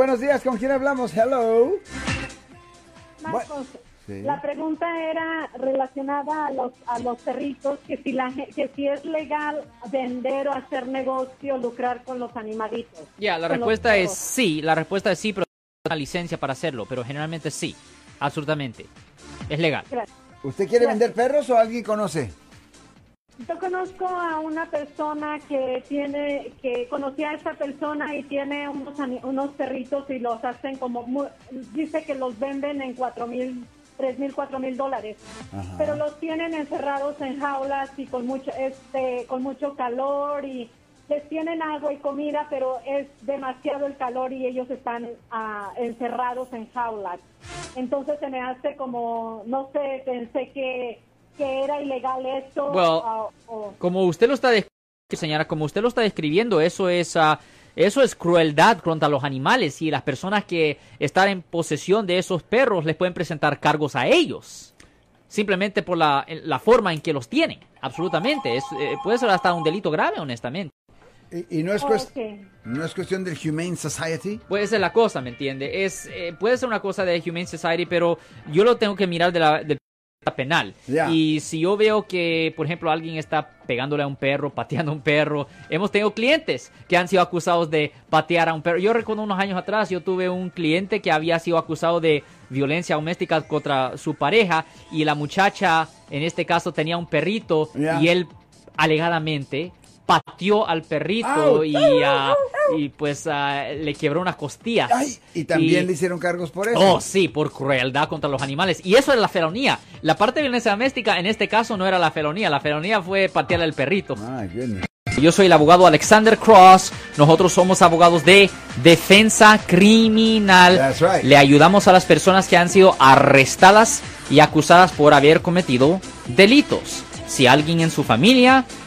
Buenos días, ¿con quién hablamos? Hello. Marcos, Sí. la pregunta era relacionada a los a los perritos, que si la que si es legal vender o hacer negocio, lucrar con los animalitos. Ya, la Con los respuesta es sí, la respuesta es sí, pero una licencia para hacerlo, pero generalmente sí, absolutamente. Es legal. Gracias. ¿Usted quiere Gracias. vender perros o alguien conoce? Yo conozco a una persona que tiene, que conocí a esa persona y tiene unos, unos perritos y los hacen como, dice que los venden en cuatro mil, tres mil, cuatro mil dólares. Pero los tienen encerrados en jaulas y con mucho, este, con mucho calor y les tienen agua y comida, pero es demasiado el calor y ellos están ah, encerrados en jaulas. Entonces se me hace como, no sé, pensé que, que era ilegal esto. Well, ah, o- Como usted lo está describiendo, señora, como usted lo está describiendo, eso es ah, eso es crueldad contra los animales y las personas que están en posesión de esos perros les pueden presentar cargos a ellos. Simplemente por la, la forma en que los tienen. Absolutamente. Es, eh, puede ser hasta un delito grave, honestamente. Y, y no, es cuest- Ok. no es cuestión del Humane Society. Puede ser la cosa, ¿me entiende? Es, eh, puede ser una cosa de Humane Society, pero yo lo tengo que mirar de la, del penal. Y si yo veo que, por ejemplo, alguien está pegándole a un perro, pateando a un perro, hemos tenido clientes que han sido acusados de patear a un perro. Yo recuerdo unos años atrás, yo tuve un cliente que había sido acusado de violencia doméstica contra su pareja y la muchacha, en este caso, tenía un perrito y él alegadamente pateó al perrito y, ah, y pues ah, le quebró unas costillas. Ay, y también Y- le hicieron cargos por eso. Oh, sí, por crueldad contra los animales. Y eso es la felonía. La parte de violencia doméstica en este caso no era la felonía. La felonía fue patearle al perrito. Yo soy el abogado Alexander Cross. Nosotros somos abogados de defensa criminal. That's right. Le ayudamos a las personas que han sido arrestadas y acusadas por haber cometido delitos. Si alguien en su familia